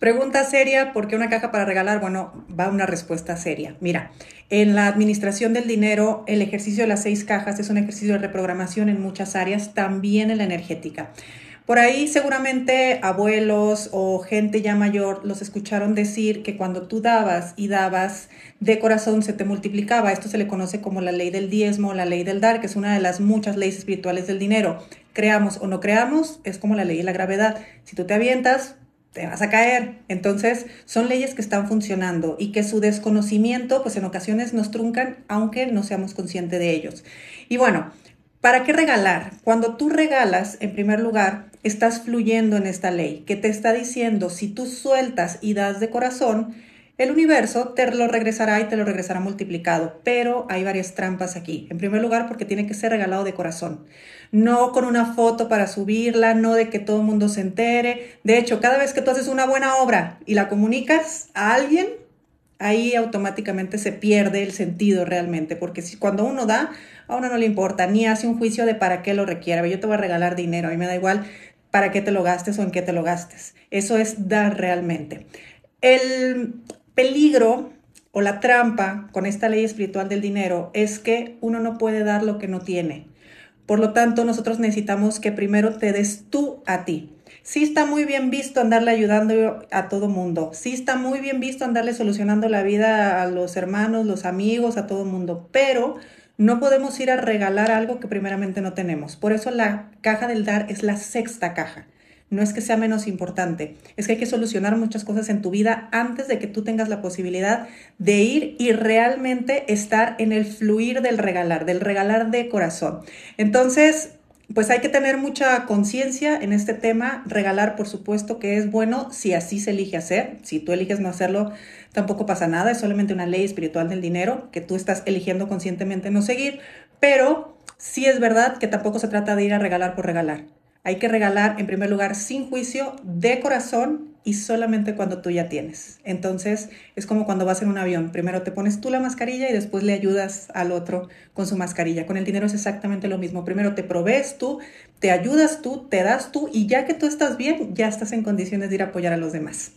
Pregunta seria, ¿por qué una caja para regalar? Bueno, va una respuesta seria. Mira, en la administración del dinero, el ejercicio de las seis cajas es un ejercicio de reprogramación en muchas áreas, también en la energética. Por ahí seguramente abuelos o gente ya mayor los escucharon decir que cuando tú dabas y dabas de corazón se te multiplicaba. Esto se le conoce como la ley del diezmo, la ley del dar, que es una de las muchas leyes espirituales del dinero. Creamos o no creamos, es como la ley de la gravedad. Si tú te avientas, te vas a caer. Entonces, son leyes que están funcionando y que su desconocimiento, pues en ocasiones nos truncan, aunque no seamos conscientes de ellos. Y bueno, ¿para qué regalar? Cuando tú regalas, en primer lugar, estás fluyendo en esta ley, que te está diciendo, si tú sueltas y das de corazón, el universo te lo regresará y te lo regresará multiplicado, pero hay varias trampas aquí. En primer lugar, porque tiene que ser regalado de corazón, no con una foto para subirla, no de que todo el mundo se entere. De hecho, cada vez que tú haces una buena obra y la comunicas a alguien, ahí automáticamente se pierde el sentido realmente, porque si cuando uno da, a uno no le importa, ni hace un juicio de para qué lo requiere. Yo te voy a regalar dinero, a mí me da igual para qué te lo gastes o en qué te lo gastes. Eso es dar realmente. El peligro o la trampa con esta ley espiritual del dinero es que uno no puede dar lo que no tiene. Por lo tanto, nosotros necesitamos que primero te des tú a ti. Sí está muy bien visto andarle ayudando a todo mundo. Sí está muy bien visto andarle solucionando la vida a los hermanos, los amigos, a todo mundo. Pero no podemos ir a regalar algo que primeramente no tenemos. Por eso la caja del dar es la sexta caja. No es que sea menos importante, es que hay que solucionar muchas cosas en tu vida antes de que tú tengas la posibilidad de ir y realmente estar en el fluir del regalar, del regalar de corazón. Entonces, pues hay que tener mucha conciencia en este tema. Regalar, por supuesto, que es bueno si así se elige hacer. Si tú eliges no hacerlo, tampoco pasa nada. Es solamente una ley espiritual del dinero que tú estás eligiendo conscientemente no seguir. Pero sí es verdad que tampoco se trata de ir a regalar por regalar. Hay que regalar, en primer lugar, sin juicio, de corazón y solamente cuando tú ya tienes. Entonces, es como cuando vas en un avión. Primero te pones tú la mascarilla y después le ayudas al otro con su mascarilla. Con el dinero es exactamente lo mismo. Primero te provees tú, te ayudas tú, te das tú y ya que tú estás bien, ya estás en condiciones de ir a apoyar a los demás.